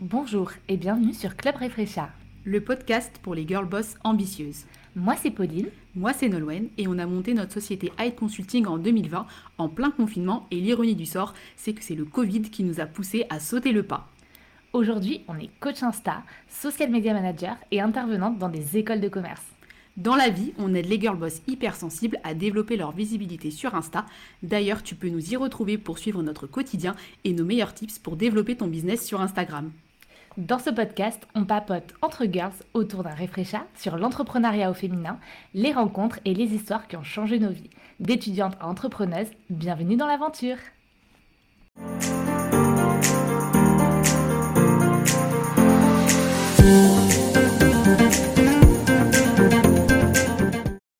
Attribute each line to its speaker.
Speaker 1: Bonjour et bienvenue sur Club Refresha,
Speaker 2: le podcast pour les girl boss ambitieuses.
Speaker 1: Moi c'est Pauline.
Speaker 2: Moi c'est Nolwen et on a monté notre société Hyde Consulting en 2020 en plein confinement et l'ironie du sort c'est que c'est le Covid qui nous a poussé à sauter le pas.
Speaker 1: Aujourd'hui on est coach Insta, social media manager et intervenante dans des écoles de commerce.
Speaker 2: Dans la vie, on aide les girl boss hypersensibles à développer leur visibilité sur Insta. D'ailleurs, tu peux nous y retrouver pour suivre notre quotidien et nos meilleurs tips pour développer ton business sur Instagram.
Speaker 1: Dans ce podcast, on papote entre girls autour d'un réfléchat sur l'entrepreneuriat au féminin, les rencontres et les histoires qui ont changé nos vies. D'étudiantes à entrepreneuses, bienvenue dans l'aventure